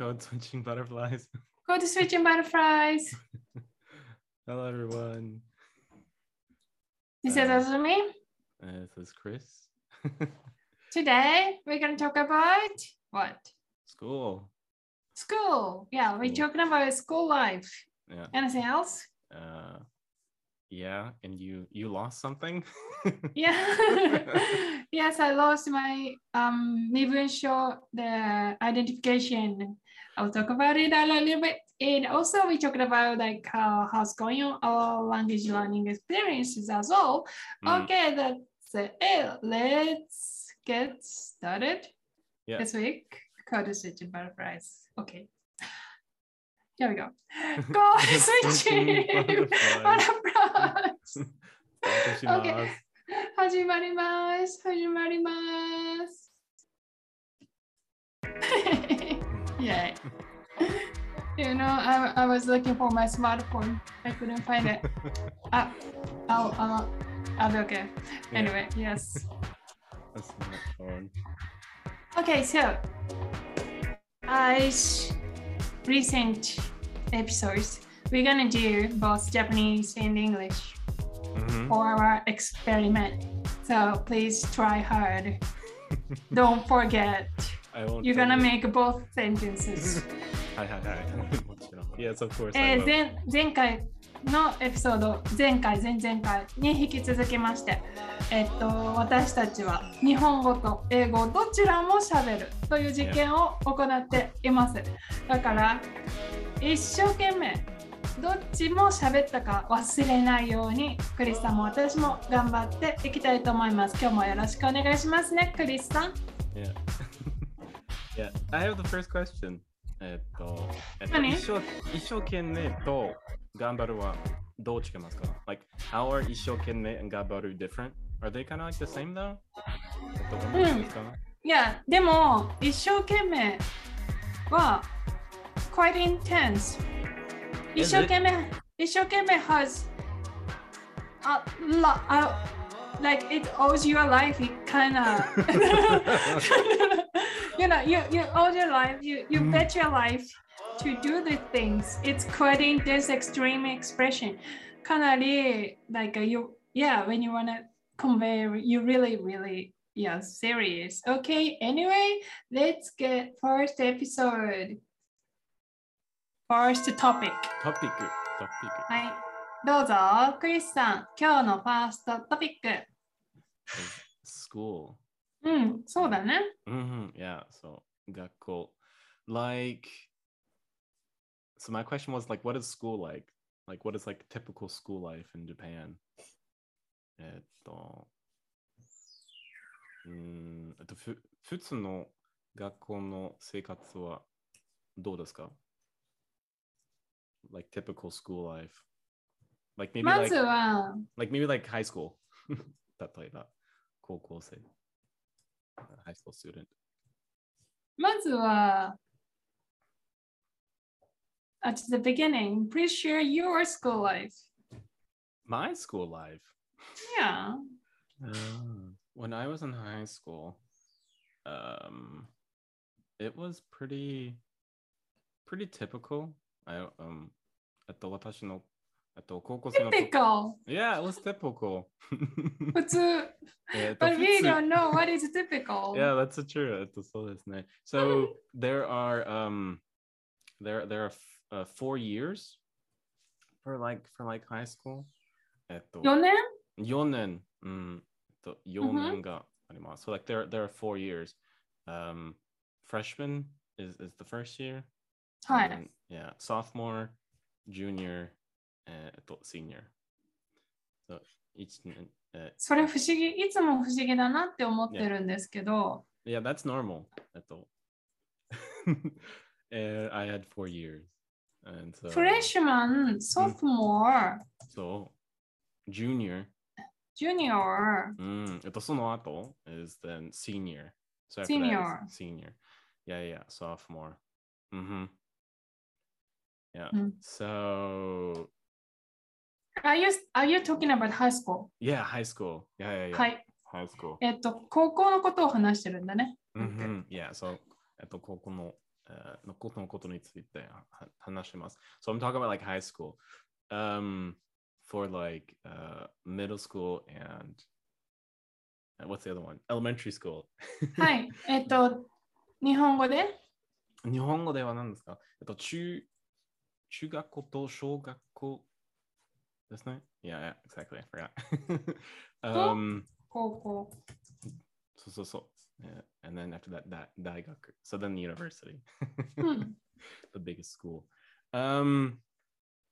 Code switching butterflies. Code switching butterflies. Hello, everyone. This is Uh, Azumi. Uh, this is Chris. Today we're gonna talk about what? School. School. Yeah, we're School. talking about school life. Yeah. Anything else? Uh, yeah. And you you lost something. Yeah. yes, I lost my um show the identification. I'll talk about it a little bit. And also we talked about like how how's going on our language learning experiences as well. Mm, Okay, that's it. Let's get started Yeah. this week. Code switching butterflies. Okay. Here we go. Code switching butterflies. スタートします。 Okay. 始まります。始まります。 Yay. You know, I, I was looking for my smartphone. I couldn't find it. Ah, I'll, I'll, I'll be okay. Yeah. Anyway, yes. Not fun. Okay, so as recent episodes, we're gonna do both Japanese and English Mhm. for our experiment. So please try hard. Don't forget, I you're gonna make both sentences. はいはいはい。もちろん。Yes, of course. えー.前前回のエピソード、前回、前々回に引き続きまして、えっと、私たちは日本語と英語どちらも喋るという実験を行っています。だから、一生懸命どっちも喋ったか忘れないように、クリスさんも私も頑張っていきたいと思います。今日もよろしくお願いしますね、クリスさん。Yeah. yeah. I have the first question. えっと、えっと何一生一生懸命と頑張るはどう違いますか ?Like, how are 一生懸命 and 頑張る different? Are they kind of like the same though? えっと、同じですかいや、でも、一生懸命は quite intense。一 Is 生 it? 懸命、一生懸命 has a lot, a, like it owes your life it kind of you know you, you owe your life you, you mm. bet your life to do the things. It's creating this extreme expression. Kind of like uh, you yeah when you want to convey you really really yeah serious. Okay anyway let's get first episode. First topic. Topic topic. はいどうぞ、クリスさん、今日のファーストトピック。School. うん、そうだね。Mm-hmm. Yeah. So, 学校。Like, so my question was like, what is school like? Like, what is like typical school life in Japan? えっと、うーん、えっと、ふ普通の学校の生活はどうですか Like typical school life. Like maybe ま like, ずは、 like maybe like high school. 例えば、高校生。high school student. まずは、at the beginning, please share your school life. My school life. Yeah. when I was in high school, um, it was pretty, pretty typical. I um, えっと私の えっと高校生の時 Typical. Yeah, it was typical. 普通。えっと But 普 we 通 don't know what is typical. Yeah, that's so true. えっとそうですね。So there are um, there there are f- uh, four years for like for like high school. えっと4年4年、うん、と4年があります。So like there, there are four years. Um, freshman is, is the first year. は and い。 then, yeah, sophomore, junior, えー、と senior. So 1年、えそれ不思議、いつも不思議だなって思ってるんですけど、 yeah, that's normal. えっと and I had four years. And so, フレッシュマン、ソフモア、 so junior, ジュニア、うん、えっと、その後 is then senior. So after that Senior. is senior. Yeah, yeah, sophomore. Mm-hmm. Yeah. Mm. So Are you, are you talking about high school? yeah, high school. Yeah, yeah, yeah. はい。High school. えっと、高校のことを話してるんだね。Mm-hmm. Yeah. So えっと、高校の uh, のことのことについては話します。So I'm talking about like high school. Um, for like uh, middle school and and what's the other one? Elementary school. はい。えっと、日本語で日本語では何ですかえっと、中、中学校と小学校 ですね Yeah, yeah, exactly. I forgot. um, 高校。そうそうそう。Yeah. And then after that, that 大学。So then the university. うん。 the biggest school. Um,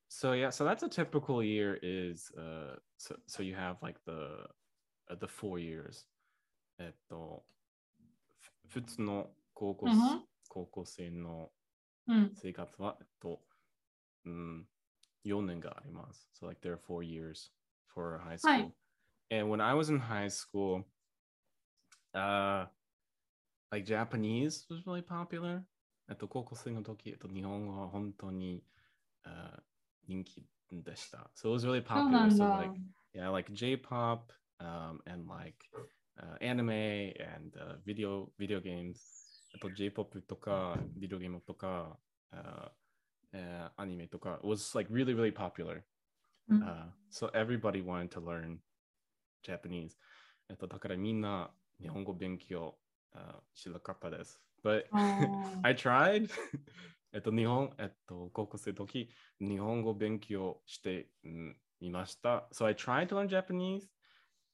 so yeah, so that's a typical year is uh, so so you have like the uh, the four years. えっと、ふ普通の高校,、 Mhm. 高校生のうん。生活は、えっと、うん、 4年があります。So like there are four years for high school. はい。 And when I was in high school, uh, like Japanese was really popular. えっと、高校生の時、えっと、日本語は本当に、uh, 人気でした。So it was really そうな popular. ん So だ。 like, yeah, like J-pop um, and like uh, anime and uh, video video games. あと J-pop とか、ビデオゲームとか、uh, uh, アニメとか was like really, really popular. うん Uh, so everybody wanted to learn Japanese. えっと、だからみんな日本語勉強、uh, しなかったです。But I tried. えっと、日本、えっと、高校生の時、日本語勉強してうんみました。So I tried to learn Japanese.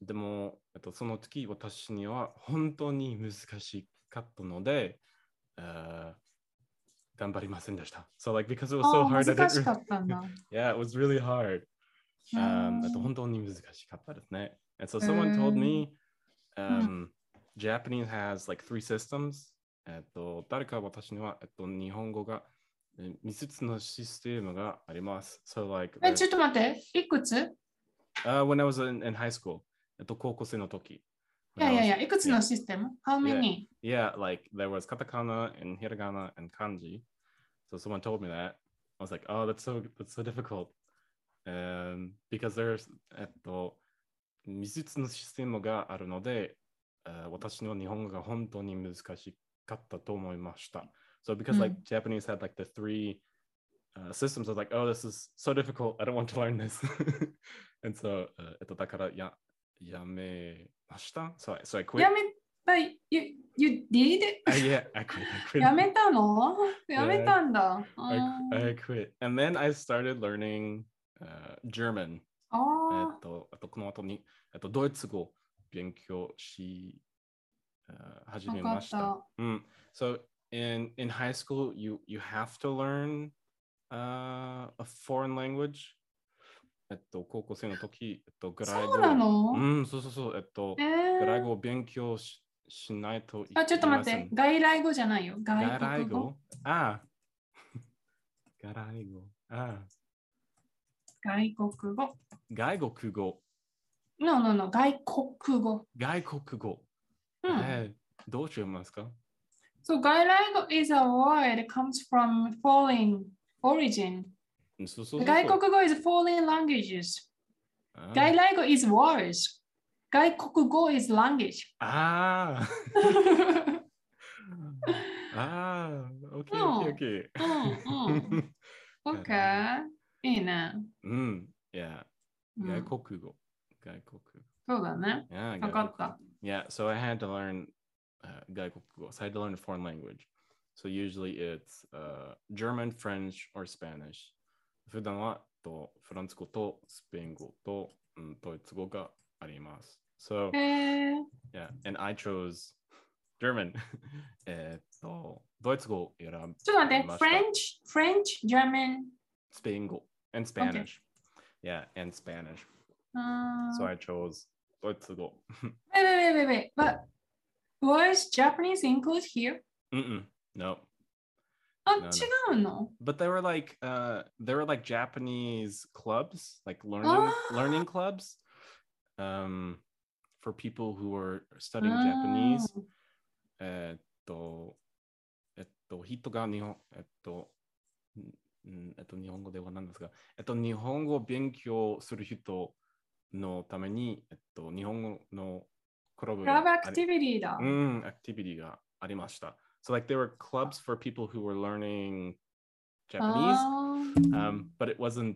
でも、えっと、その時、私には本当に難しかったので、uh, 頑張りませんでした。So like because it was あ so ー hard, I didn't。Yeah, it was really hard. う Um, んあと本当に難しかったですね。And so someone told me um, Japanese has like three systems. えっと、誰か私には、えっと、日本語がえ3つのシステムがあります。So like, え、ちょっと待って。いくつい uh, when I was in, in high school, えっと、高校生の時。やいやいくつのシステム ?How many? Yeah, like there was katakana and hiragana and kanji. So someone told me that. I was like, oh, that's so that's so difficult. Um, because there's えっと3つのシステムがあるので、uh, 私の日本語が本当に難しかったと思いました。So because like Japanese had like the three uh, systems, I was like, oh, this is so difficult. I don't want to learn this. and so, uh, えっとだからややめました。So I, so I quit. やめた、you, you did? Uh, yeah, I quit. I quit. やめたのやめたんだ。 I, あ I quit. And then I started learning uh, German. あえっと、あとこの後に、えっと、ドイツ語勉強し、uh, 始めました。わかうん。So in, in high school, you, you have to learn uh, a foreign language. えっと、高校生の時、えっと、グライ語。そうなの、うん、そうそうそう。えっと、えグライー、語を勉強ししないといあ、ちょっと待っ。て外来語じゃないよ。ガ外国語？ああ。ガライ語。ああ。外国語。外国語。No, no, no. 外国語。外国語。うん。えーどうしますか？So 外来語 is a word that comes from foreign origin. そうそうそう外国語 is foreign languages. 外来語 is words. 外国語 is language. ああ。ああ。OK, OK, OK. うん。OK。いいね。うん。いや。外国語。外国語。そうだね。わかった。Yeah, so I had to learn uh, 外国語. So I had to learn a foreign language. So usually it's uh, German, French, or Spanish. 普段はとフランス語とスペイン語と、うん、ドイツ語があります。So へえ。 yeah, and I chose German. えっと、ドイツ語を選びました。ちょっと待って。French, French, German. スペイン語 and Spanish. Yeah, and Spanish. うーん So I chose ドイツ語。 Wait, wait, wait, wait, wait. But was Japanese included here? Mm-mm, no. あ.違うの but they were like uh there were like japanese clubs like learning Ah. learning clubs um for people who were studying japanese えっとえっと日本えっとんんえっと日本語では何ですかえっと日本語を勉強する人のためにえっと日本語のクラブクラブアクティビティだ。うん、アクティビティがありました。So like there were clubs for people who were learning Japanese, あー um, but it wasn't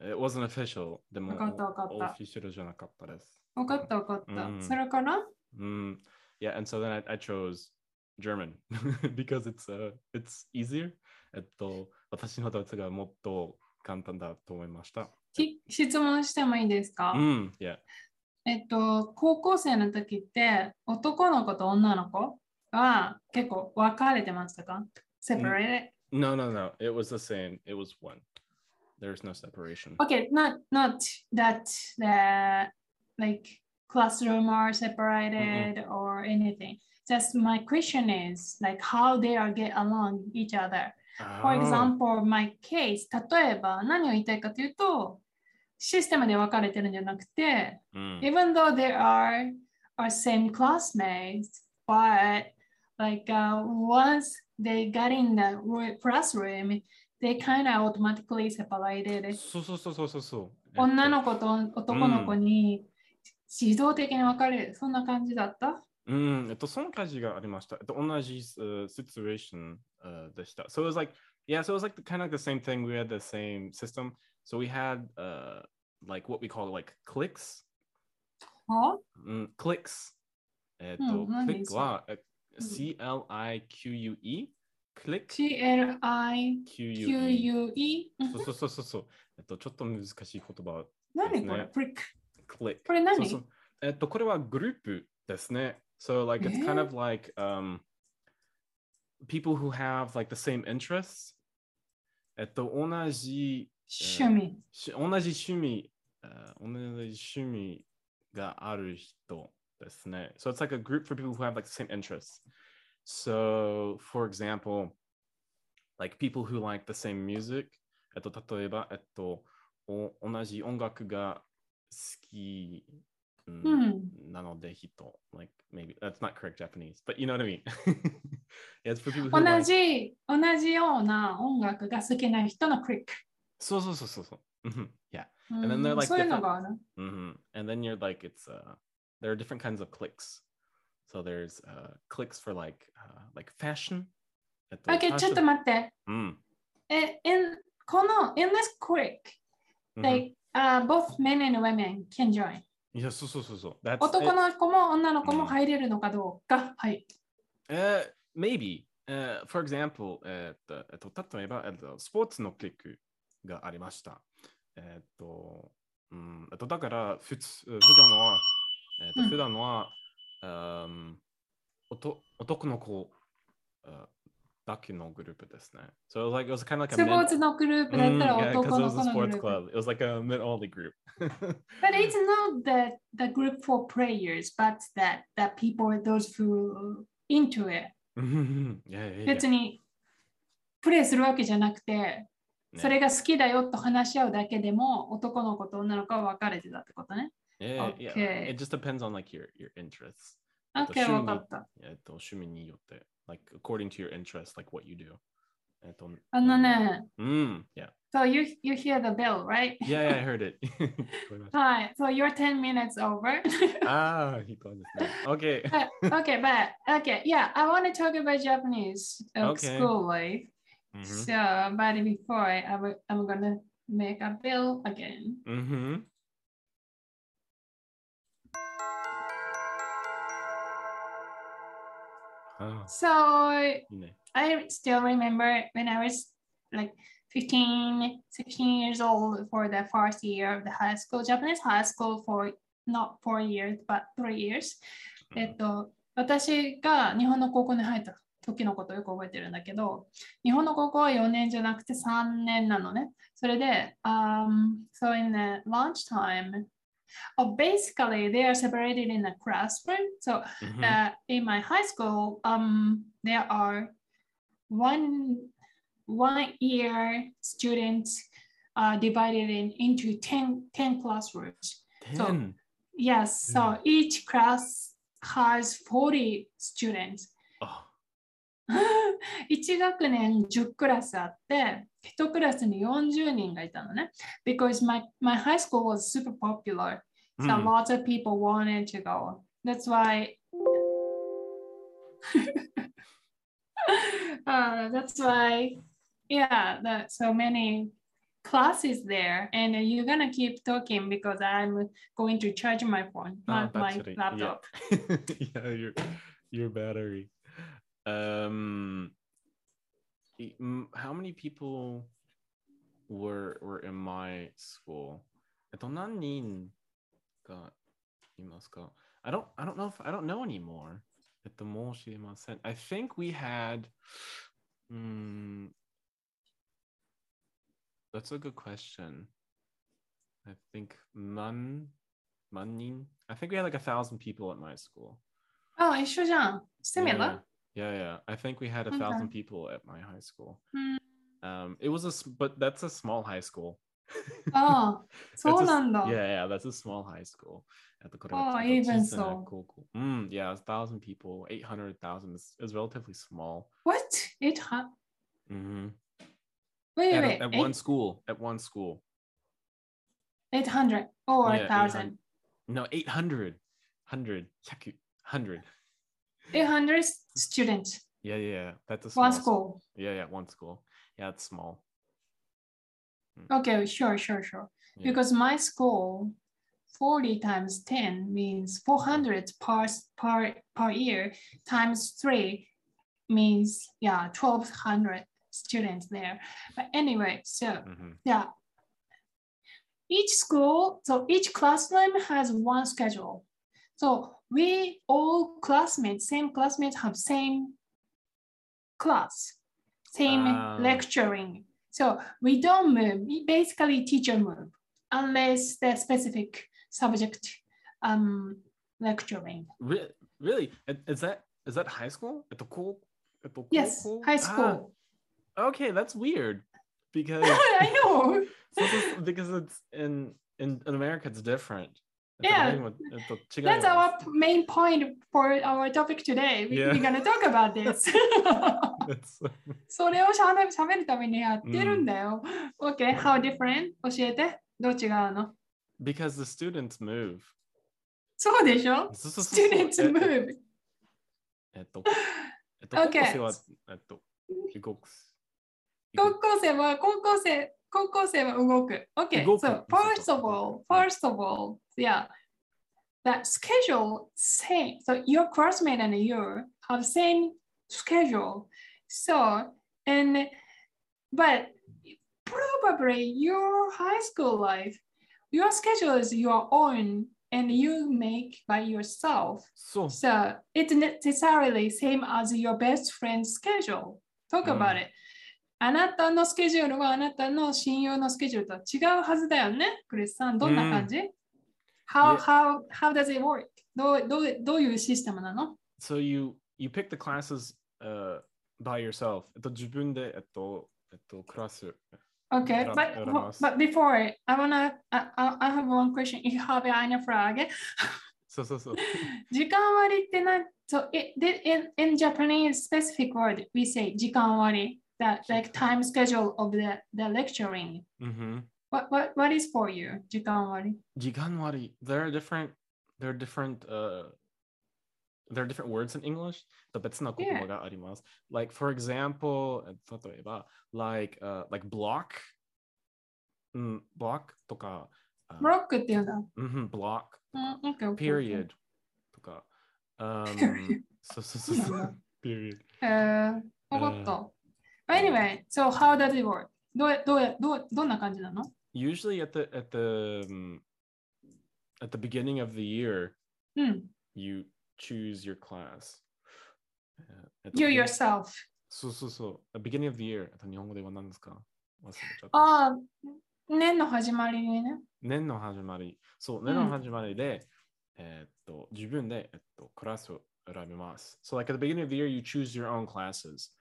it wasn't official. でもわかったわかったオフィシャルじゃなかったです。わかったわかった。うんそれから Mm, yeah, and so then I, I chose German because it's uh it's easier. えっと私のドイツがもっと簡単だと思いました。き質問してもいいですか、 Mm, yeah. えっと、高校生の時って男の子と女の子 は結構分かれてましたか ?separated?、 No, no, no. It was the same. It was one. There's no separation. Okay, not not that the like classroom are separated or anything. Just my question is like how they are get along each other. For Oh. example, my case 例えば何を言いたいかというとシステムで分かれてるんじゃなくて Mm. even though they are are same classmates, but like uh, once they got in the ro- classroom, they kind of automatically separated. そうそうそうそうそうそう。女の子と男の子に自動的に分かれる、そんな感じだったうん、えっと、その感じがありました。えっと、同じ、uh, situation、uh, でした。So it was like, yeah, so it was like the, kind of like the same thing. We had the same system. So we had uh, like what we call like clicks. はうん、clicks。えっと、うん何 click は、え C-L-I-Q-U-E。click ?CLIQUE? Q-U-E。そうそうそうそうそう。えっと、ちょっと難しい言葉。何これねプリック。click。これ何そうそうえっと、これはグループですね。So, like, it's kind えー of like um, people who have like the same interests. えっと、同じ、趣味。し同じ趣味、あ同じ趣味がある人 ですね。So, it's like a group for people who have like the same interests. So, for example, like people who like the same music. えっと、例えば、えっと、お同じ音楽が好き、うんうん。なので人 like maybe that's not correct Japanese but you know what I mean yeah, it's for people who 同 like じ、同じような音楽が好きな人のクリック。そうそうそうそうそう Mhm. yeah う And then they're ん like そういうの different- がある。 hmm and then you're like it's uh there are different kinds of clicks so there's uh clicks for like uh like fashion えっと OK、ちょっと待って。うんえ、in この in this click, うん like、uh, both men and women can join. いやそうそうそうそう that's 男の子も女の子うんも入れるのかどうか。はい。Uh, maybe. Uh, for example, えっと、えっと、例えば、えっと、スポーツのクリックがありました。えっと、うん、えっと、だから、普通、普段は、えっと、うん普段は、um, おと男の子、uh, だけのグループですね。So, it was like, it was kind of like ス a ポー.ツのグループだったら Mm, yeah, 男 it の was 子 a のグル sports ープ。club. It was like a men-only group. But it's not the, the group for players, but that, that people, those who into it. yeah, yeah, yeah. 別にプレイするわけじゃなくて、ねそれが好きだよと話し合うだけでも男の子と女の子は分かれてたってことね。Yeah, yeah. Okay. It just depends on like your, your interests. えっと OK、趣味分かった。えっと、趣味によって、like, according to your interest, like what you do. えっと、あのね、うん、yeah. so you, you hear the bell, right? Yeah, yeah, I heard it. 聞こえましたはい、so you're 10 minutes over. ああ、いい感じですね。OK。 But- okay, but okay, yeah, I want to talk about Japanese uh, Okay. school life. うん So, but before I, I will, I'm gonna make a bill again. うん。 ああ、So。I still remember when I was like 15, 16 years old for the first year of the high school, Japanese high school for not four years, but three years. えっと、私が日本の高校に入った時のことをよく覚えてるんだけど、日本の高校は4年じゃなくて3年なのね。それで、um, so in the lunch oh, basically they are separated in a classroom. So うん uh, in my high school, um, there are one one year students uh, divided in into 10, 10 classrooms. 10 Yes, so Mm. each class has 40 students. あ、 1学年10クラスあって、1クラスに40人がいたのね。Because my, my high school was super popular. う So ん lots of people wanted to go. That's why uh, that's why, yeah, that so many classes there, and you're gonna keep talking because I'm going to charge my phone, Ah, not my battery. laptop. Yeah, yeah your, your battery. Um, e- mm, how many people were were in my school? えっと、何人がいますか I don't I don't know if I don't know anymore. えっと、申しません。I think we had mm, that's a good question. I think 何万人 I think we had like a thousand people at my school. あ、一緒じゃん。Similar? Yeah, Yeah, yeah. I think we had a okay. thousand people at my high school. Hmm. Um, it was a but that's a small high school. oh, so a, yeah, yeah, that's a small high school at the Oh, even so. Cool, cool. Mm, yeah, a thousand people, eight hundred thousand is, is relatively small. What eight hundred? Mm-hmm. Wait, at, wait, at eight? one school. At one school. Eight hundred or a yeah, thousand? No, eight hundred. Hundred. 100. Eight hundred students. Yeah, yeah, yeah. That's a small One s- school. Yeah, yeah, one school. Yeah, it's small. Okay, sure, sure, sure. Yeah. Because my school, 40 times 10 means 400 per, per, per year times three means, yeah, 1200 students there. But anyway, so Mhm. yeah. Each school, so each classroom has one schedule. So we all classmates, same classmates have same class, same Ah. lecturing. So we don't move, we basically teacher move unless the specific subject um lecturing. Re- really? Is that is that high school? At the cool? At the Yes, cool- high Ah, school. okay, that's weird because I know. because it's in, in in America it's different. えっと Yeah, That's our main point for our topic today. We, Yeah. We're gonna talk about this. それをしゃべしゃべるためにやってるんだよ。OK, how different? 教えて。どう違うの because the students move. そうでしょ ?Students え move. えっと、えっと、Okay. 高校生は、えっと。高校生は、高校生、高校生は動く。OK, 動く so first of all, first of all, yeah, that schedule same. So your classmate and you have same schedule. So, and, but probably your high school life, your schedule is your own and you make by yourself. そう。 So it's necessarily same as your best friend's schedule. Talk about it. あなたのスケジュールはあなたの親友のスケジュールとは違うはずだよね。クリスさん、どんな感じ、how, Yeah. how, how does it work? どうどうどういうシステムなの So you you pick the classes uh, by yourself. えっと、自分で、えっと、えっと、クラス。Okay, but, but before, I wanna, I, I have one question. Ich habe eine Frage. そうそうそう。時間割ってな、so it, in, in Japanese specific word, we say 時間割 that like time schedule of the, the lecturing. うん。 What, what, what is for you? 時間割時間割。There are different, there are different, uh, there are different words in English. 別な言葉があります。Like, for example, 例えば、like, uh, like block. うん、block とか。あブロックっていうんだ。うん block うん、OK, OK, OK. period とか。Um, Period そうそうそうそう。period. えー、わかった。 Anyway, so how does it work? どうどどうどんな感じなの Usually at the at the um, at the beginning of the year, うん。you choose your class. Uh, You yourself. そうそうそう。The beginning of the year. あと日本語では何ですか忘れちゃった。ああ、年の始まりにね。年の始まり。そう、ん年の始まりで、えーっと、自分で、えっと、クラスを選びます。So, like at the beginning of the year, you choose your own classes.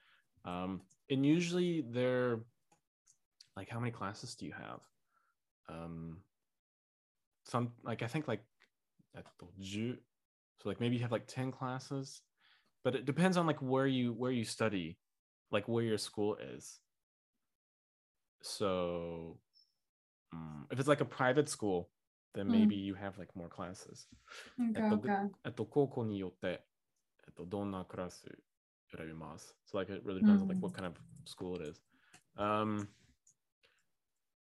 Um, and usually they're like, how many classes do you have? Um, some, like, I think like, えっと、10. So, like, maybe you have like 10 classes, but it depends on like where you where you study, like where your school is. So, mm, if it's like a private school, then Mm. maybe you have like more classes. Okay, えっと okay. えっと、高校によって、えっと、どんなクラス be Moss. So like it really depends mm. on like what mm. kind of school it is. Um,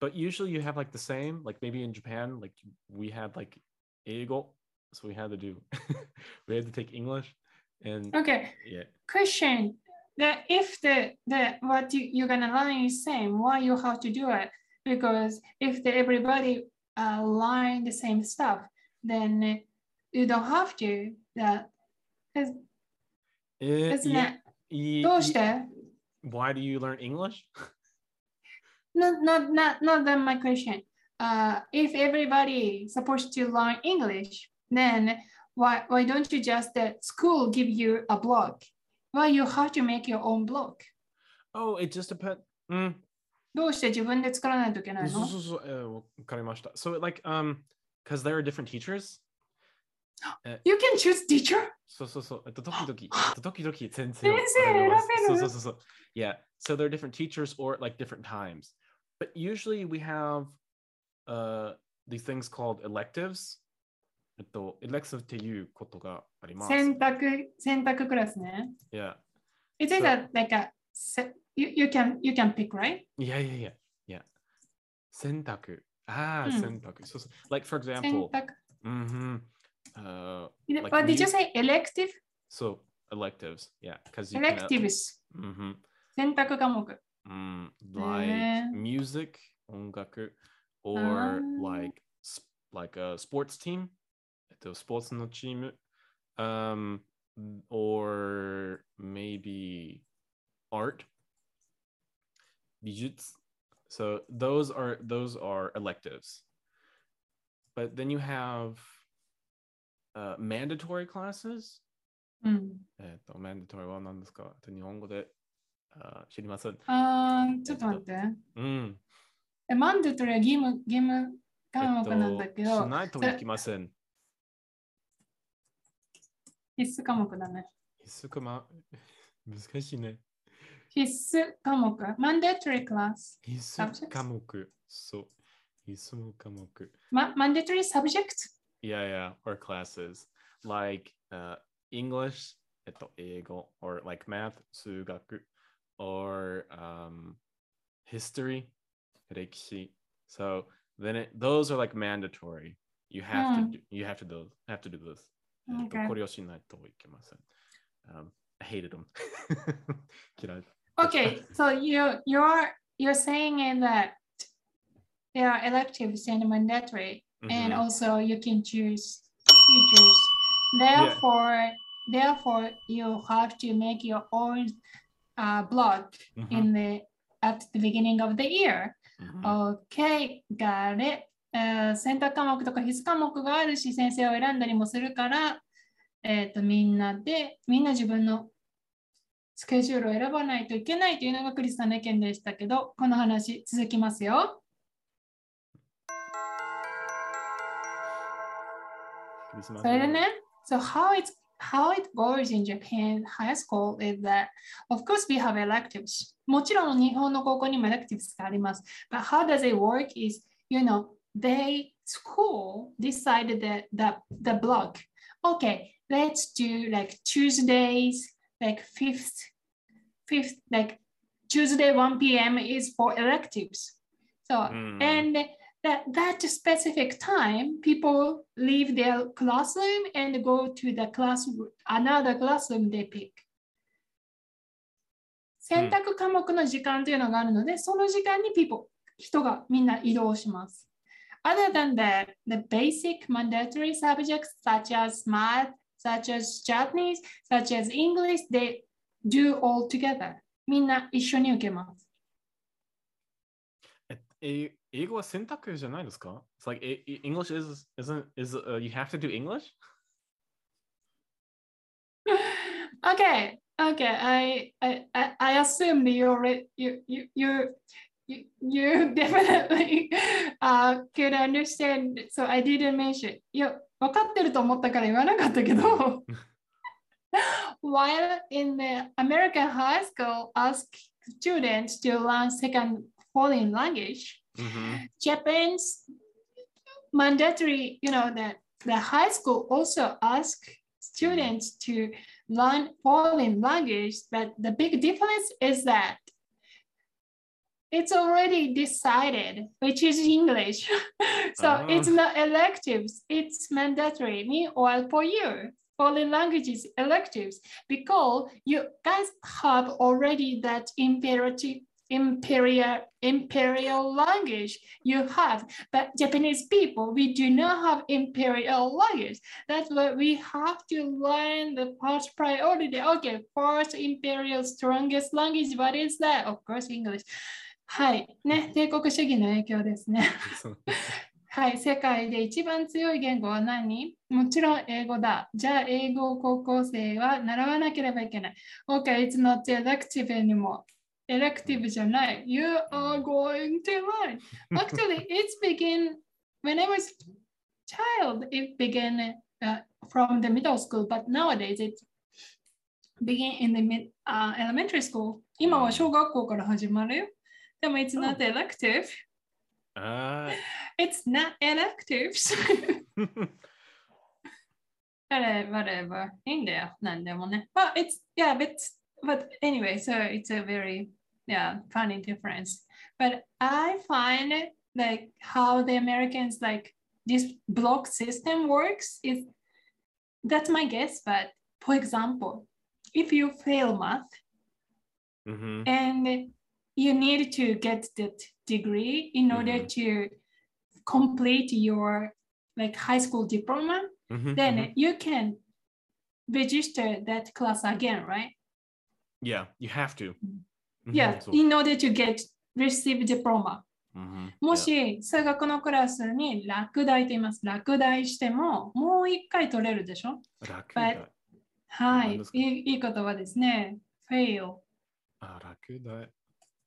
but usually you have like the same, like maybe in Japan, like we had like eagle, so we had to do we had to take English and okay. Yeah. Question that if the the what you, you're gonna learn is same, why you have to do it? Because if the, everybody uh, learn the same stuff, then you don't have to that えー、ね、いいどうして Why do you learn English? not, not, not, not that my question. Uh, if everybody supposed to learn English, then why, why don't you just that school give you a block? Why you have to make your own block? Oh, it just depends. Mm. どうして自分で作らないといけないのそうそうそう、えー、わかりました。So, oh, like, um, because there are different teachers, You can choose teacher? そうそうそう。えっと、時々、えっと、時々先生を先生選べます選べるそうそうそうそう。Yeah. So there are different teachers or like different times. But usually we have uh these things called electives. えっと、elective っていうことがあります。選択選択クラスね。 Yeah. Is it So- a, like a se- you, you can you can pick right? Yeah, yeah, yeah. Yeah. 選択。ああ、うん選択。そうそう。Like for 選 example, 択。 mm-hmm. Uh, Like What did you mu- say? Elective? so electives. Yeah. Because you can, uh, Electives. mm-hmm. 選択科目。 Mm, like Eh. music, 音楽 or Ah. like s- like a sports team, えっと、スポーツのチーム um or maybe art, 美術 So those are those are electives. But then you have uh, mandatory classes? うん。えっと、mandatory は何ですか？えっと日本語で、あ知りません。あーちょっと待って。うん。えマンデトリは義務義務科目なんだけえっと、どし、ないといけません。必須科目だね。必須かま、難しいね。必須科目？mandatory class。必須？科目。そう。必須科目。ま、mandatory subject? Yeah, yeah, or classes like uh, English, えっと、英語 or like math, 数学 or um, history, 歴史 So then it, those are like mandatory. You have to Hmm. do, you have to do have to do this. えっと Okay. これをしないといけません。Um, I hated them. 嫌い。 Okay, so you you're you're saying in that there are electives and mandatory, And Mhm. also you can choose choose. Therefore, therefore you have to make your own uh, blog うん in the at the beginning of the year. うん Okay, got it. えー選択科目とか必須科目があるし、先生を選んだりもするから、えっ、と、みんなで、みんな自分のスケジュールを選ばないといけないというのがクリスさんの意見でしたけど、この話続きますよ。それでね、so how it, how it goes in Japan high school is that, of course we have electives. もちろん日本の高校にも electives があります。But how does it work is, you know, they school decided that the, the block. Okay, let's do like Tuesdays, like fifth, fifth, like Tuesday 1 p.m. is for electives. So, Hmm. and that, that specific time, people leave their classroom and go to the classroom, another classroom they pick. 選択科目の時間というのがあるので、その時間に people 人がみんな移動します。Other than that, the basic mandatory subjects such as math, such as Japanese, such as English, they do all together. みんな一緒に受けます。ええ 英語は選択じゃないですか It's like e- e- English is isn't is uh, you have to do English? okay, okay. I I I, I assumed you already you you you you, you definitely uh, could understand. So I didn't mention. いや、分かってると思ったから言わなかったけど。While in the American high school, ask students to learn second foreign language. Mhm. Japan's mandatory, you know, that the high school also ask students to learn foreign language, but the big difference is that it's already decided which is English. so Ah. it's not electives, it's mandatory. Meanwhile, for you, foreign languages electives because you guys have already that imperative imperial imperial language you have but japanese people we do not have imperial language that's why we have to learn the first priority okay first imperial strongest language what is that of course english はいね帝国主義の影響ですねはい、世界で一番強い言語は何もちろん英語だ。じゃあ、英語を高校生は習わなければいけない。OK, it's not elective anymore. Elective じゃない。You are going to learn. Actually, it's begin when I was child, it began uh, from the middle school, but nowadays it begin in the mid, uh, elementary school. 今は小学校から始まるよ。でも、it's not elective. Uh, It's not electives. whatever, whatever. In there, なんでもね. But it's, yeah, but, but anyway, so it's a very, yeah, funny difference. But I find it like how the Americans like this block system works is, that's my guess, but for example, if you fail math mhm. and you need to get that degree in order Mhm. to complete your like high school diploma Mhm, then mhm. you can register that class again right Yeah, you have to. Mhm, yeah in order to get receive diploma mhm, も.し数学のクラスに落第と言います落第してももう一回取れるでしょ楽 but- だ。はいいいいい言葉ですね fail あ、楽だ。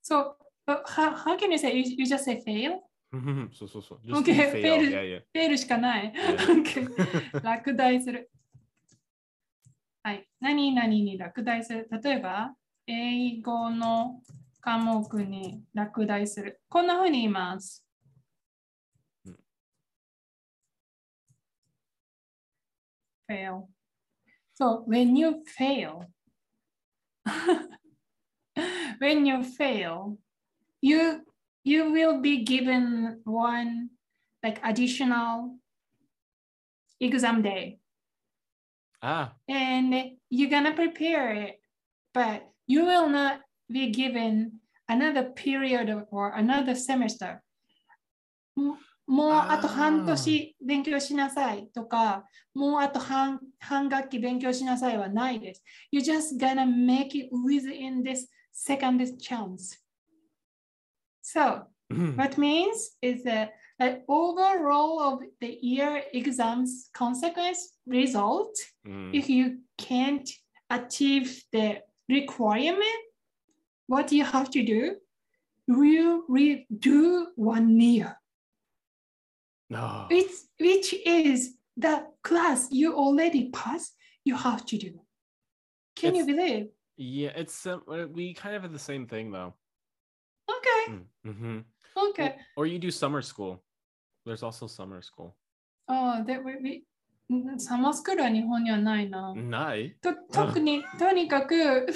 so how, can you say you, just say fail うんそうそうそう。Say fail. しかない。落第する。はい。何々に落第する。例えば、英語の科目に落第する。こんな風に言いますうん。fail. So when you fail, when you fail, you you will be given one like additional exam day Ah, and you're gonna prepare it, but you will not be given another period of- or another semester. ももうあと半年勉強しなさいとか、もうあと半半学期勉強しなさいはないです。You're just gonna make it within this second chance. So, what means is that an overall of the year exams consequence result うん if you can't achieve the requirement, what you have to do, you redo one year, no. which, which is the class you already passed, you have to do. Can you believe? Yeah, it's uh, we kind of have the same thing though. Okay, Mm-hmm. Okay. Or you do summer school. There's also summer school. Oh, that would be サマースクールは日本にはないな。Nice. と特にとにかく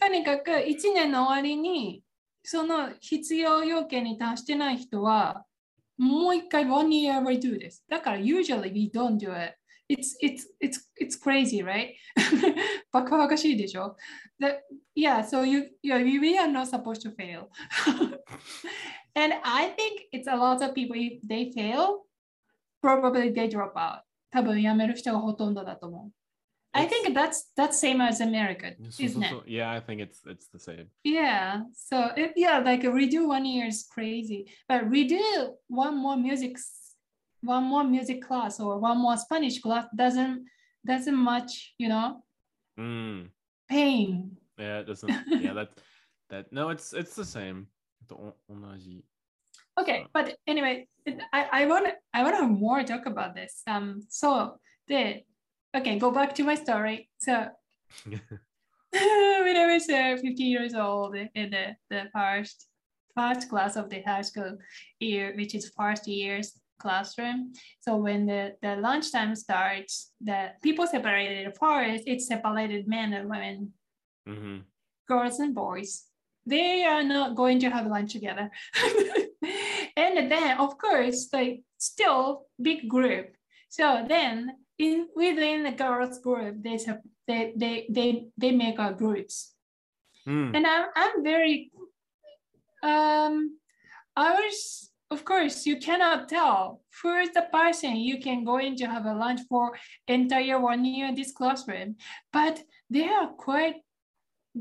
とにかく1年の終わりにその必要要件に達してない人はもう一回 one year redo です。だから usually we don't do it. It's, it's, it's, it's crazy, right? バカバカしいでしょ That, Yeah, so you, yeah, we we are not supposed to fail. and I think it's a lot of people, if they fail, probably they drop out. 多分辞める人がほとんどだと思う。I It's- think that's that's same as America, So- so- isn't it? so- yeah, I think it's it's the same. Yeah. So it, yeah, like a redo one year is crazy, but redo one more music, s- one more music class or one more Spanish class doesn't doesn't much, you know, mm. pain. Yeah, it doesn't. yeah, that that no, it's it's the same. Okay, but anyway, I I want I want to more talk about this. Um, so the okay, go back to my story. So. when I was uh, 15 years old in the, the first first class of the high school year, which is first years classroom. So when the, the lunchtime starts, the people separated first, it's separated men and women, Mm-hmm. girls and boys. They are not going to have lunch together. and then of course, like still big group. So then in within the girls group, they they they they, they make a groups. Mm. And I'm I'm very um I was of course you cannot tell who is the person you can go in to have a lunch for entire one year in this classroom, but they are quite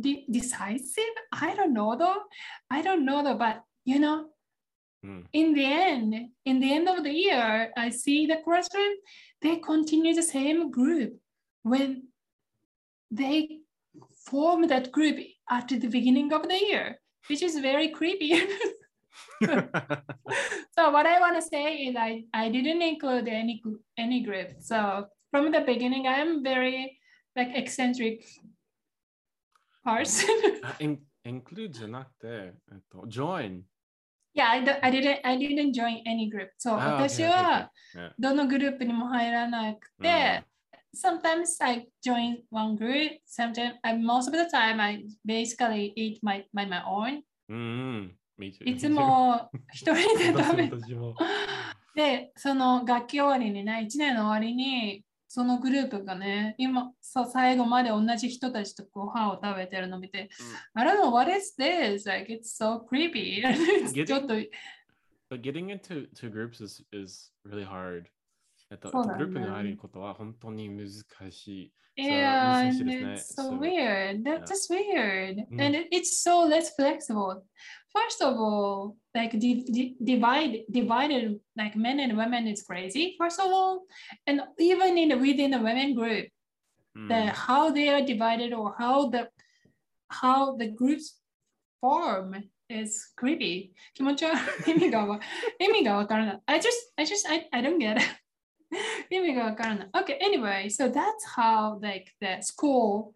de- decisive. I don't know though. I don't know though, but you know, Mm. in the end, in the end of the year, I see the classroom, they continue the same group when they form that group at the beginning of the year, which is very creepy. so what I want to say is I, I didn't include any gr- any group. So from the beginning, I'm very like eccentric person. あ in- include じゃなくて、えっと、join。 yeah, I, do- I didn't I didn't join any group. そう、あ okay, 私 okay, は okay. Yeah. どのグループにも入らなくて、sometimes I join one group. Sometimes I, most of the time I basically eat my my, my own. うんうん。Me too. いつも一人で食べ。で、その学期終わりにね、1年の終わりに、そのグループがね、今、そう最後まで同じ人たちとご飯を食べてるのを見て、I don't know what is this? Like, it's so creepy. Getting- ちょっと、But getting into to groups is, is really hard. えっと、そうだねグループに入ることは本当に難しい。 yeah, 難しい and ですね。 it's so So- weird. yeah. That's just weird. Mm. And it- it's so less flexible. First of all, like di- di- divide divided like men and women is crazy. First of all, and even in the, within the women group, うん the how they are divided or how the how the groups form is creepy. 気持ち悪い意味がわ意味がわからない。I just I just I, I don't get it. 意味がわからない。Okay, anyway, so that's how like the school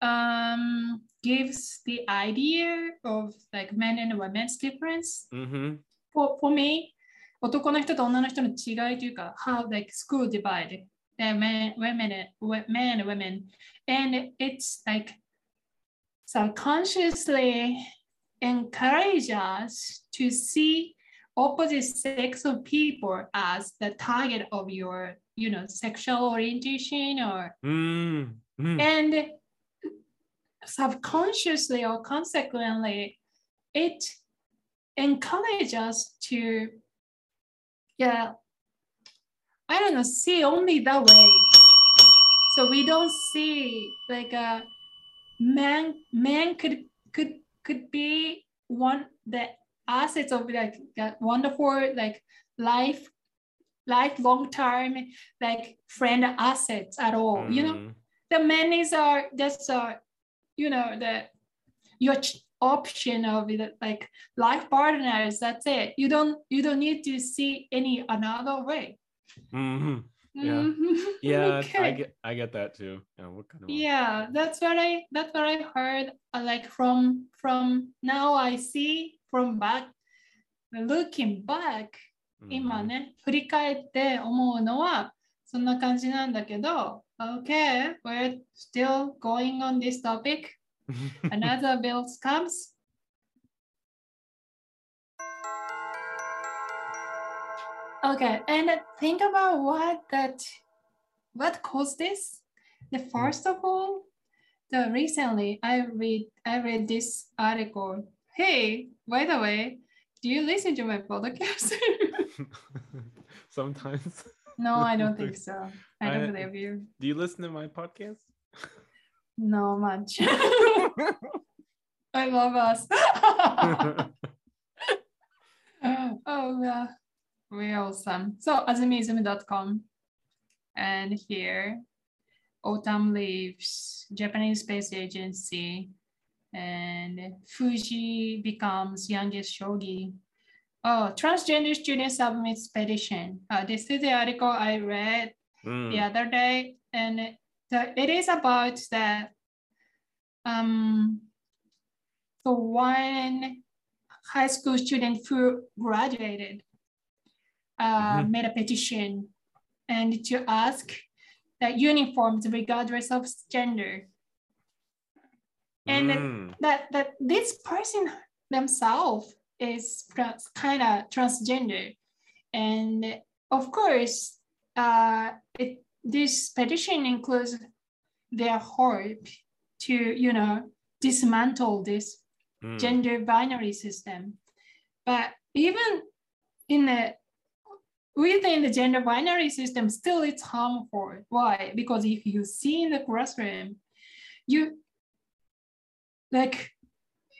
um gives the idea of like men and women's difference うんふん for, for me 男の人と女の人の違いというか how like school divide the men women and wo- men and women and it's like subconsciously encourage us to see opposite sex of people as the target of your you know sexual orientation or mm, mm. and subconsciously or consequently it encourages us to yeah i don't know see only that way so we don't see like a man man could could could be one that assets of like wonderful like life life long term like friend assets at all mm. you know mm-hmm. the monies are that's uh, you know the your option of it, like life partners that's it you don't you don't need to see any another way mm-hmm. yeah mm-hmm. yeah okay. i get i get that too yeah, kind of yeah that's what i that's what i heard uh, like from from now i see from back looking back うん今ね、振り返って思うのはそんな感じなんだけど、Okay, we're still going on this topic. Another bill comes. Okay, and think about what that what caused this. The first of all, the recently I read I read this article. Hey, by the way, do you listen to my podcast? Sometimes. no, I don't think so. I don't I- believe you. Do you listen to my podcast? No much. I love us. oh yeah, we're awesome. So azumism.com and here autumn leaves Japanese space agency and Fuji becomes youngest shogi. Oh, transgender student submits petition. Uh, this is the article I read うん。the other day, and the, it is about the um the one high school student who graduated uh, Mhm. made a petition and to ask that uniforms regardless of gender and mm. that, that this person themselves is trans, kind of transgender and of course uh, it, this petition includes their hope to you know dismantle this mm. gender binary system but even in the within the gender binary system still it's harmful why because if you see in the classroom you like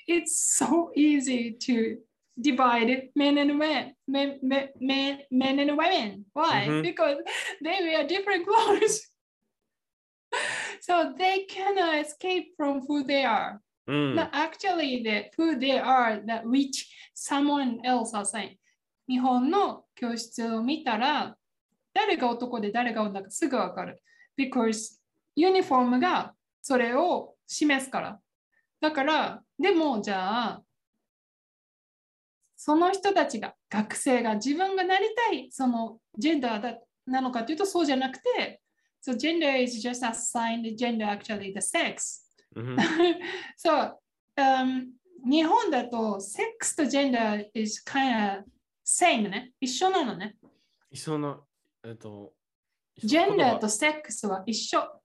it's so easy to divide men and women, men, men, men, men and women. Why? Mhm. Because they wear different clothes. so they cannot escape from who they are. うん。No, actually, the who they are, that which someone else are saying. 日本の教室を見たら、誰が男で誰が女かすぐわかる。because ユニフォームがそれを示すから。だからでもじゃあその人たちが学生が自分がなりたいそのジェンダーだなのかというとそうじゃなくて、so、gender is just assigned gender actually the sex、うん、日本だとセックスとジェンダー is kind of same ね。一緒なのね。一緒のえっとジェンダーとセックスは一緒。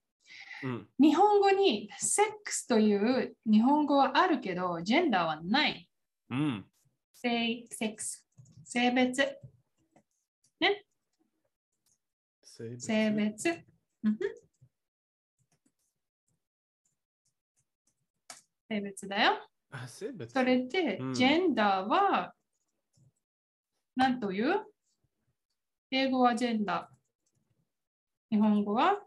うん。日本語に sex という日本語はあるけど、gender はない。うん。性、性別、性別？性別。うんふん性別だよ。あ、性別？それで、うんジェンダーは、何という？英語はジェンダー。日本語は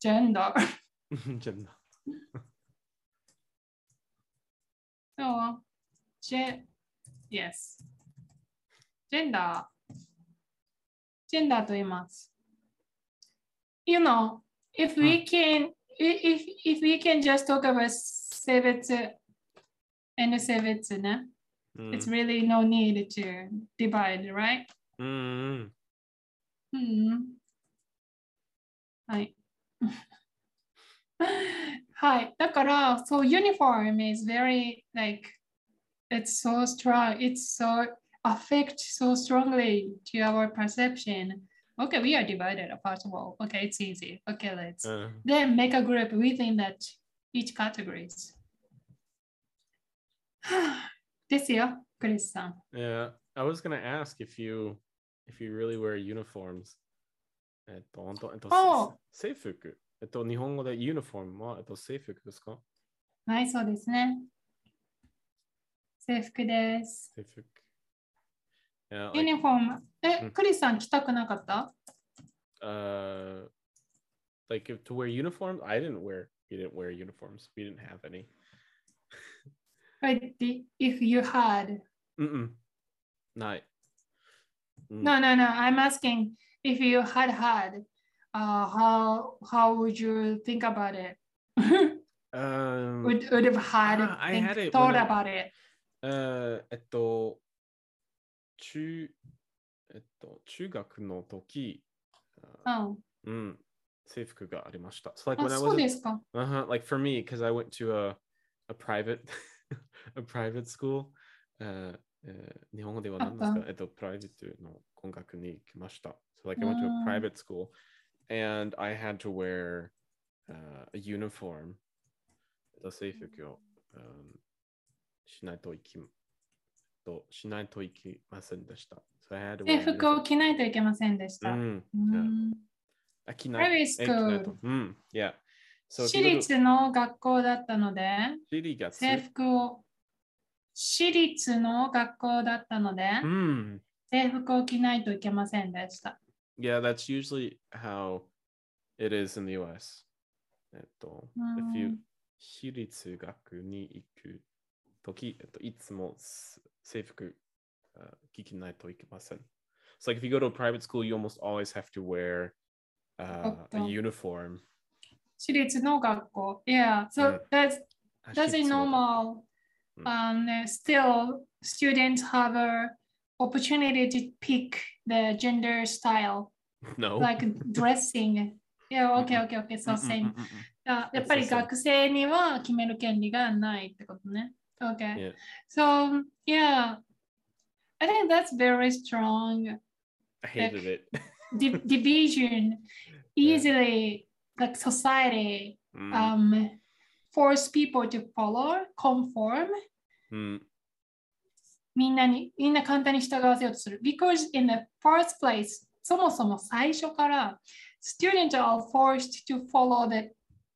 gender. gender. so, ge- yes. Gender. Gender と言います。You know, if we can, if, if we can just talk about seibetsu uh, and seibetsu, 性別ね、mm. it's really no need to divide, right? Hmm. Hmm. Right. はい。だから、so uniform is very like, it's so strong, it's so affect so strongly to our perception. Okay, we are divided, first of all. Okay, it's easy. Okay, let's うん。 then make a group within that each categories. ですよ、クリスさん。 Yeah, I was gonna ask if you if you really wear uniforms. えっと、本当、えっと、お制服。えっと、日本語でユニフォームは、えっと、制服ですかはい、そうですね。制服です。制服。Yeah, ユ like, ニフォーム。え、うんクリスさん着たくなかった uh, like if to wear uniforms, I didn't wear. We didn't wear uniforms. We didn't have any. But the- if you had. Mm-mm. Not. Mm. No, no, no. I'm asking If you had had, uh, how how would you think about it? Um, would would have had, Ah, I think- had it thought when I- about it. えーえっと、中、えっと、中学の時、あうん。うん、制服がありました。So like あ、when I そう was で in, すか。uh-huh, like for me, because I went to a, a private a private school, えーえー日本語では何ですかえっと、プライベートの音楽に行きました。So like I went to a private school and I had to wear uh, a uniform. しないといけませんでした。So、制服を着ないといけませんでした。うん。あ、yeah. mm. 着ない。うん。いや。私立の学校だったので、制服を私立の学校だったので、mm. 制服を着ないといけませんでした。Yeah, that's usually how it is in the US. えっと、if う you ん私立学に行くとき、えっと、いつもす制服あ着着ないといけません。So like if you go to a private school, you almost always have to wear uh, a あ uniform. 私立の学校。Yeah, so うん that's あ that's 私 a 立の normal. うん Um, still, students have a opportunity to pick the gender style, No. like dressing. Yeah, okay, okay, okay. So うん same. うんうんうんあやっぱり It's the same. 学生には決める権利がないってことね。Okay. Yeah. So, yeah. I think that's very strong I hated it. di- division. Easily, like society うん um, force people to follow, conform. うん みんなに、みんな簡単に従わせようとする。Because in the first place, そもそも最初から、students are forced to follow the,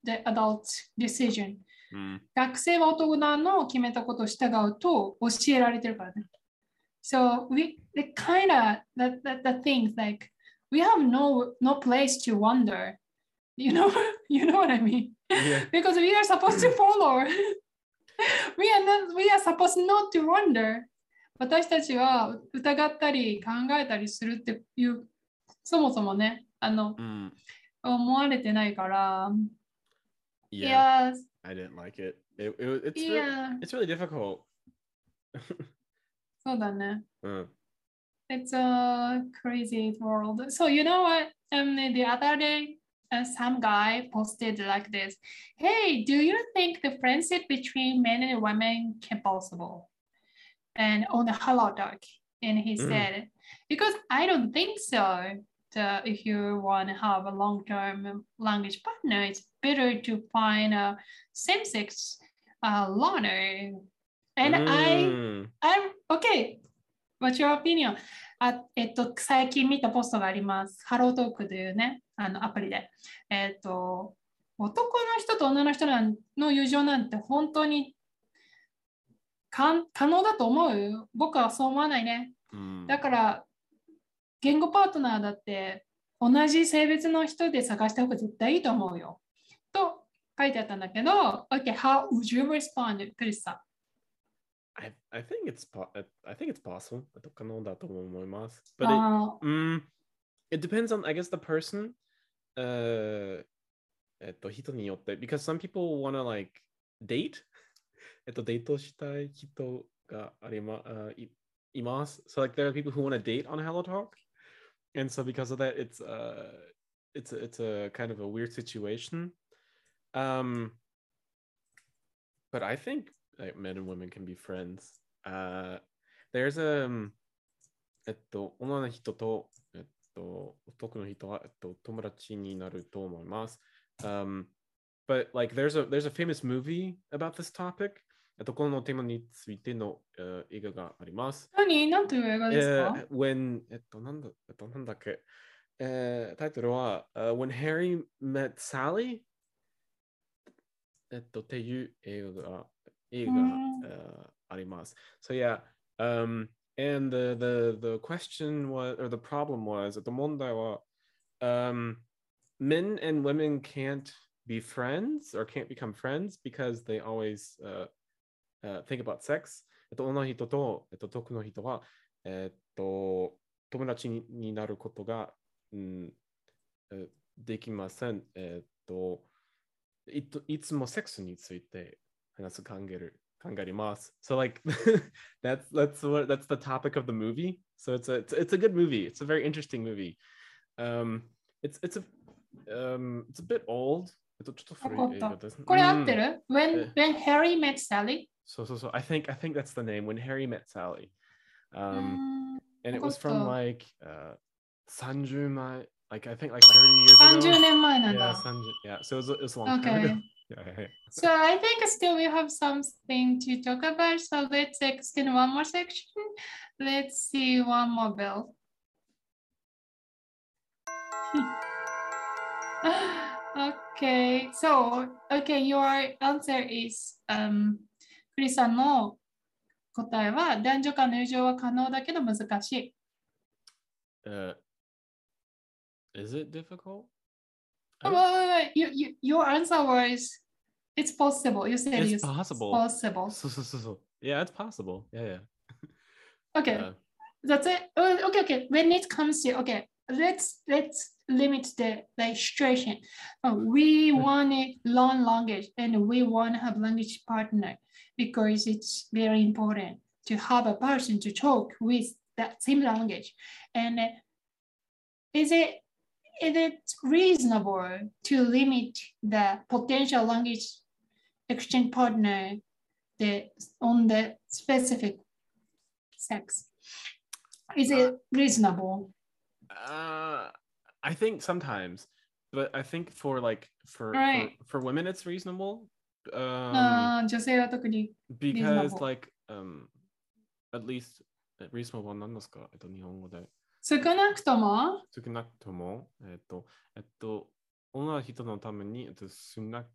the adult decision. うん学生は大人の決めたことを従うと教えられてるからね。So we the kind of that, that the things like we have no no place to wonder. You know, you know what I mean? Yeah. Because we are supposed to follow. we are not we are supposed not to wonder. 私たちは疑ったり考えたりするっていうそもそもねあのうん思われてないから。 Yeah. Yes, I didn't like it. It, it it's really, yeah, it's really difficult. そうだね。うん。 It's a crazy world. So you know what? Um, the other day, uh, some guy posted like this. Hey, do you think the friendship between men and women can possible? And on the Hello Talk, and he Mm. said, because I don't think so. The, if you want to have a long-term language partner, it's better to find a same-sex uh, learner. And I うん。I'm okay. What's your opinion? あえっと、最近見たポストがあります。ハロートークというね、あのアプリで。えっと、男の人と女の人の友情なんて本当に可能だと思う僕はそう思わないね。うんだから、言語パートナーだって同じ性別の人で探した方が絶対いいと思うよ。と書いてあったんだけど、OK, how would you respond? クリスさん。I I think it's I think it's possible. 可能だと思います。But it, あ mm, it depends on I guess the person. Uh, えっと人によって、because some people wanna like date. えっとデートしたい人がありま、uh, いいます。So like there are people who wanna date on Hello Talk, and so because of that, it's uh, it's a, it's a kind of a weird situation. Um, but I think like men and women can be friends. Uh, there's a えっと、女の人と、えっと、男の人は、えっと、友達になると思います。Um, but like there's a there's a famous movie about this topic. えっと、このテーマについての、えー映画があります。何何という映画ですか、えー when えっと、なんだ、えっと、なんだっけ、えータイトルは、uh, When Harry Met Sally えっと、っていう映画が、映画が、うん uh, あります。So yeah, um, and the, the, the question was, or the problem was, えっと、問題は、um, men and women can't be friends or can't become friends because they always uh, uh, think about sex. えっと、女の人と、えっと、男の人は、えっと、友達にになることが、うん、えできません。えっと、いといつもセックスについて話す考える考えます So like that's that's what that's the topic of the movie. So it's a it's, it's a good movie. It's a very interesting movie. Um, it's it's a um it's a bit old. えっとちょっと古い映画です。これ合ってうんる、when, え when Harry met Sally? So so so I think I think that's the name when Harry met Sally. う Um, ん and it was わか from った like uh 30 my like I think like 30 years 30 ago. 年前なん Yeah, だ。 30, yeah. So it was, it was a long time Okay. ago. Yeah, yeah, yeah. So I think still we have something to talk about. So let's extend one more section. Let's see one more bell. okay, so okay, your answer is um クリスさんの答えは男女間の友情は可能だけど難しい。Uh, is it difficult? Wait, I don't- wait, wait. You, you, your answer was it's possible. You said It's it's possible. possible. So, so, so, so. Yeah, it's possible. Yeah, yeah. Okay. Uh, That's it. Uh, okay, okay. When it comes to okay, let's let's limit the the situation. Uh, we want a long language and we want to have language partner because it's very important to have a person to talk with that same language. And is it is it reasonable to limit the potential language exchange partner the, on the specific sex? Is it reasonable? Uh, I think sometimes, but I think for like for Right. for, for women it's reasonable. Um, あー女性は特に because reasonable. like um at least uh, reasonable は何ですかえっと日本語で少なくとも少なくともえっとえっと女の人のためにえっと少なく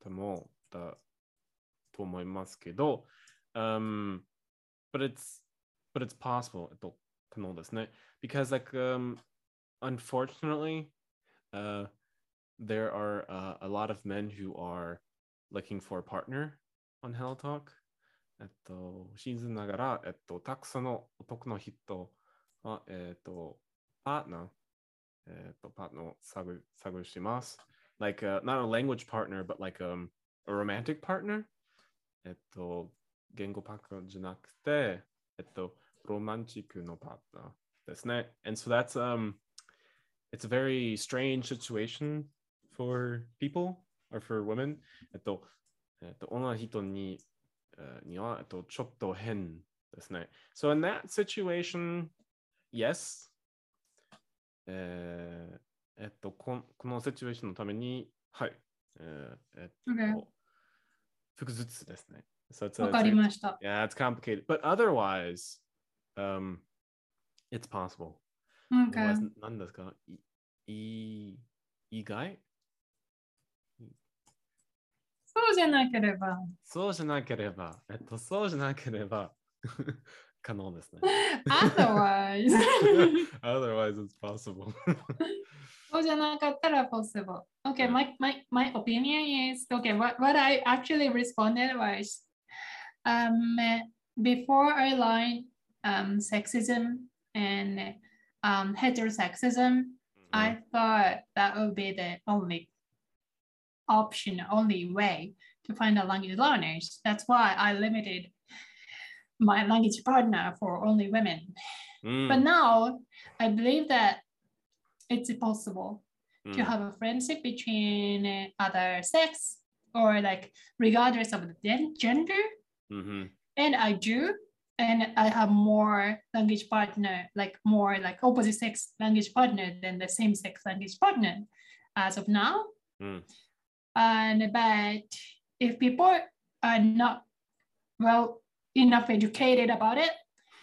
ともだと思いますけど um but it's but it's possible えっと可能ですね because like um unfortunately, uh, there are uh, a lot of men who are looking for a partner on HelloTalk. えっと、シーズンながら、えっと、たくさんの男の人は、えっと、パートナー、えっと、パートナーを探,探してます。Like, a, uh, not a language partner, but like um, a romantic partner? えっと、言語パートナーじゃなくて、えっと、ロマンチックのパートナーですね。And so that's, um, it's a very strange situation for people or for women. えっと、えっと、女の人に、uh, には、えっと、ちょっと変ですね。So in that situation, yes. えーえっと、こんこのシチュエーションのために、はい。えーえっと Okay. 複雑ですね。So it's a- わかり it's a- ました。 Yeah, it's complicated. But otherwise, um, it's possible. Okay. Otherwise, 何ですかいい意外そうじゃなければ。そうじゃなければ、えっと、そうじゃなければ可能ですね。 Otherwise. Otherwise, it's possible. そうじゃなかったら possible. Okay, Yeah. my, my, my opinion is okay. What, what I actually responded was um, before I learned um, sexism and um, heterosexism, mm-hmm. I thought that would be the only option, only way to find a language learners. That's why I limited my language partner for only women. Mm. But now I believe that it's possible mm. to have a friendship between other sex or like regardless of the gender. Mm-hmm. And I do and I have more language partner, like more like opposite sex language partner than the same sex language partner as of now. Hmm. うん。And but if people are not well enough educated about it,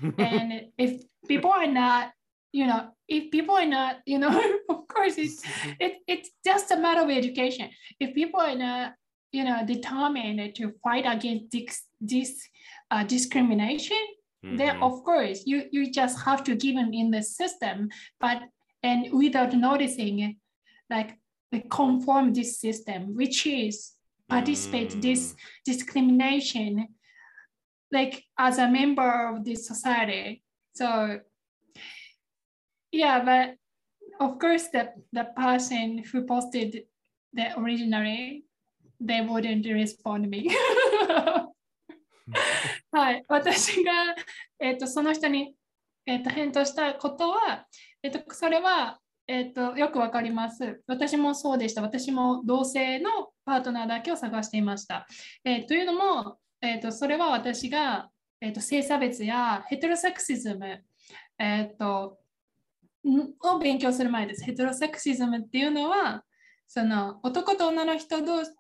and if people are not, you know, if people are not, you know, of course it's it, it's just a matter of education. If people are not, you know, determined to fight against this, this uh, discrimination, then of course you you just have to give them in the system, but and without noticing, like they conform this system, which is participate this discrimination, like as a member of this society. So yeah, but of course the the person who posted the originally, they wouldn't respond me. はい、私が、えっとその人に、えっと返答したことは、えっとそれは、えっとよくわかります。私もそうでした。私も同性のパートナーだけを探していました。えーというのも、えっとそれは私が、えっと性差別やヘテロセクシズム、えっとを勉強する前です。ヘテロセクシズムっていうのは、その男と女の人同士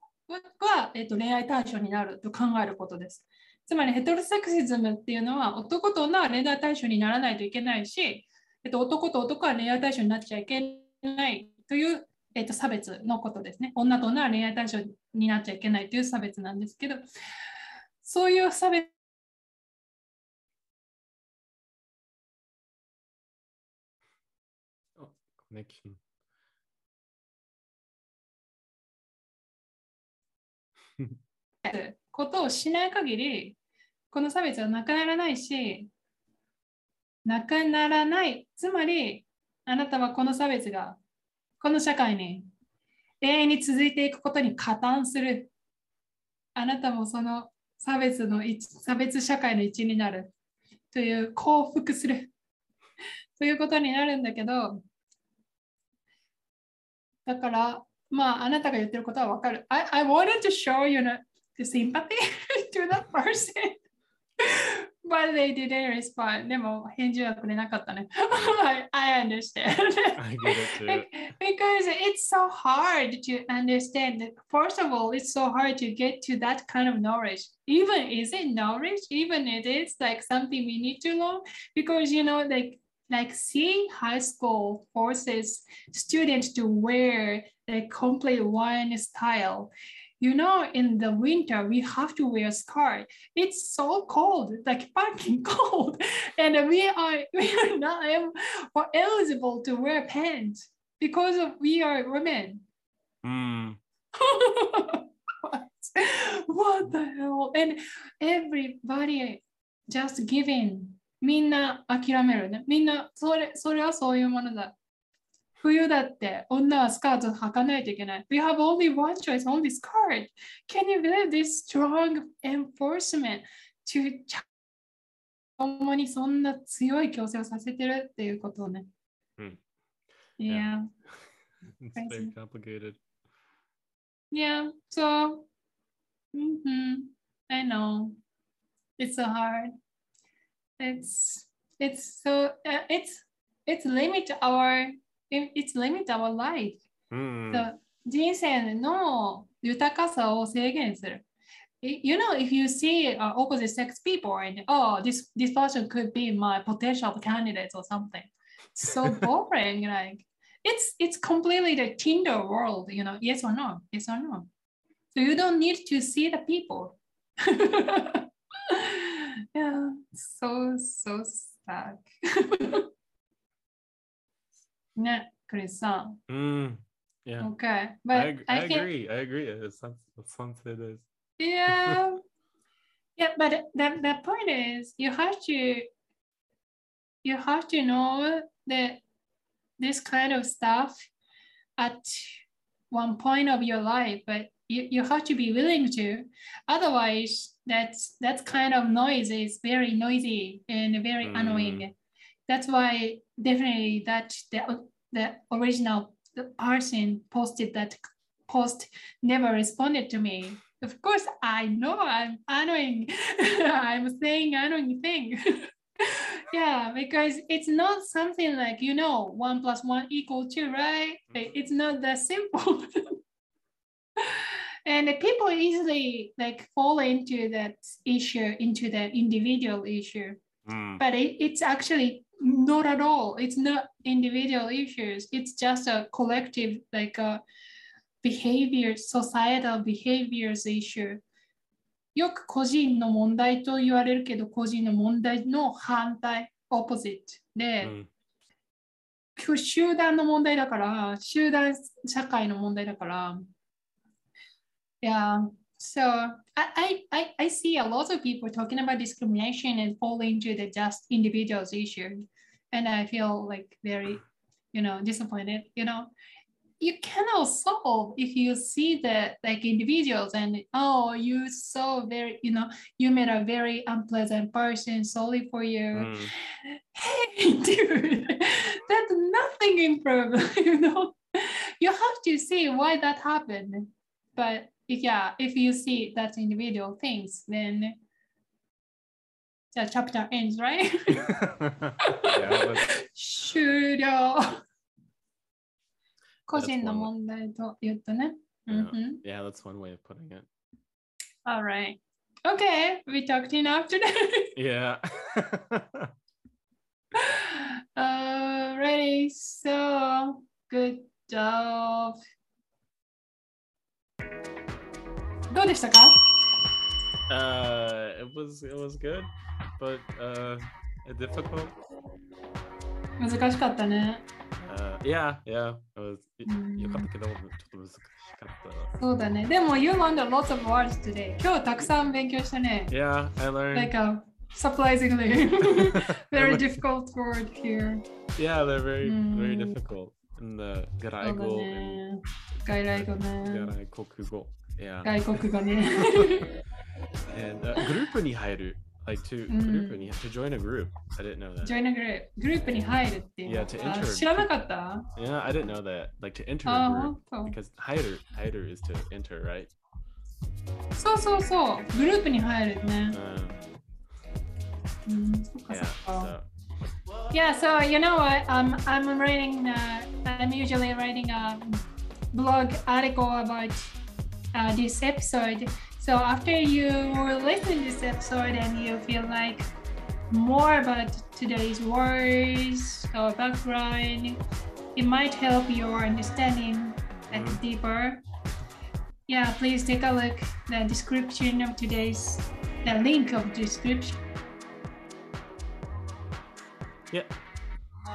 は、えっと恋愛対象になると考えることです。つまりヘテロセクシズムっていうのは男と女は恋愛対象にならないといけないし、えっと、男と男は恋愛対象になっちゃいけないという、えっと、差別のことですね。女と女は恋愛対象になっちゃいけないという差別なんですけど、そういう差別コネクション。ことをしない限り、この差別はなくならないし、なくならない。つまり、あなたはこの差別が、この社会に永遠に続いていくことに加担する。あなたもその差別の一差別社会の一員になるという降伏する ということになるんだけど、だから、まあ、あなたが言ってることはわかる。I, I wanted to show you know, the sympathy to that person. But they didn't respond. でも返事はくれなかったね。I, I understand. I get it too. Be- because it's so hard to understand. that- First of all, it's so hard to get to that kind of knowledge. Even is it knowledge? Even it is like something we need to know because you know, like like seeing high school forces students to wear the complete one style. You know, in the winter we have to wear skirt. It's so cold, like fucking cold, and we are we are not able, or eligible to wear pants because of we are women. Mm. what? what the hell? And everybody just giving. みんな諦めるね。みんなそれそれはそういうものだ。 冬だって女はスカート履かないといけない。We have only one choice, only skirt. Can you believe this strong enforcement to 共にそんな強い強制をさせてるっていうことをね。うん。 Yeah. It's Crazy. very complicated. Yeah, so mhm, I know it's so hard. It's it's so uh, it's it's limit our it- it's limit our life. Mm. そう人生の豊かさを制限する。I- You know, if you see uh, opposite sex people and oh, this this person could be my potential candidate or something, so boring. like it's it's completely the Tinder world. You know, yes or no, yes or no. So you don't need to see the people. yeah, so so sad. ね、クリスさん。 Mm. Yeah. Okay, I, but ag- I, I, can agree. I agree. It sounds, it sounds it is. yeah, yeah. But the the point is, you have to you have to know that this kind of stuff at one point of your life, but you, you have to be willing to. Otherwise, that's that kind of noise is very noisy and very Mm. annoying. That's why definitely that the the original person posted that post never responded to me. Of course, I know I'm annoying. I'm saying annoying thing. yeah, because it's not something like you know one plus one equal two, right? It's not that simple. and people easily like fall into that issue, into the individual issue Mm. but it, it's actually not at all it's not individual issues it's just a collective like a behavior societal behaviors issue よく個人の問題と言われるけど個人の問題の反対 opposite で、Mm. 今日集団の問題だから集団社会の問題だから yeah so I, I, I, see a lot of people talking about discrimination and fall into the just individuals issue and I feel like very you know disappointed you know. You cannot solve if you see the like individuals and oh you so very you know you met a very unpleasant person sorry for you Mm. hey dude that's nothing improved you know. You have to see why that happened. But if, yeah if you see that individual things then the chapter ends right yeah, but 終了個 That's 人の one 問題と言ったね。 Yeah. うん yeah, that's one way of putting it. All right. Okay, we talked enough today. Yeah. Alrighty, so good job. どうでしたか uh, it was it was good, but uh, difficult. 難しかったね。 Uh, yeah, yeah. It was. うんよかったけど、ちょっと難しかった。そうだね。でも、you learned lots of words today. 今日たくさん勉強したね。 Yeah, I learned. Like a surprisingly I very learned- difficult word here. Yeah, they're very very Mm. difficult. And the そうだ garaigo ね。外来語 and ね。 garai kokugo. Yeah. 外国語ね。 And uh, グループに入る Like to うんグループに to join a group. I didn't know that. ジョイナグループ、グループに入るっていうの。 Yeah, to あ enter. 知らなかった Yeah, I didn't know that. Like to enter あ a 本 group 当 because hider hider is to enter, right? そうそうそう、グループに入るね。 Um, うん、そっか yeah. そっか。 So Yeah, so you know what? Um, I'm writing. Uh, I'm usually writing a blog article about uh, this episode. So after you listen to this episode and you feel like more about today's words or background, it might help your understanding a mm-hmm. deeper. Yeah, please take a look the description of today's the link of description. Yeah.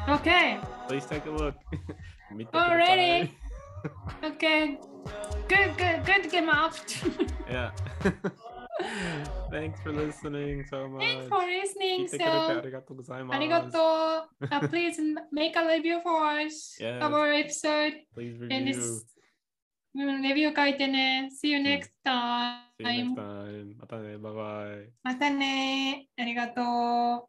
Okay. Please take a look. Alrighty. okay. Good, good, good game up. yeah. Thanks for listening so much. Thanks for 聞 listening. いてくれてあ So, りがとうございます。ありがとう。Uh, please make a review for us. Yes. Our episode. Please And review. this, うんレビュー書いてね。See you next See you next time. time. またね。バイバイ。またね。ありがとう。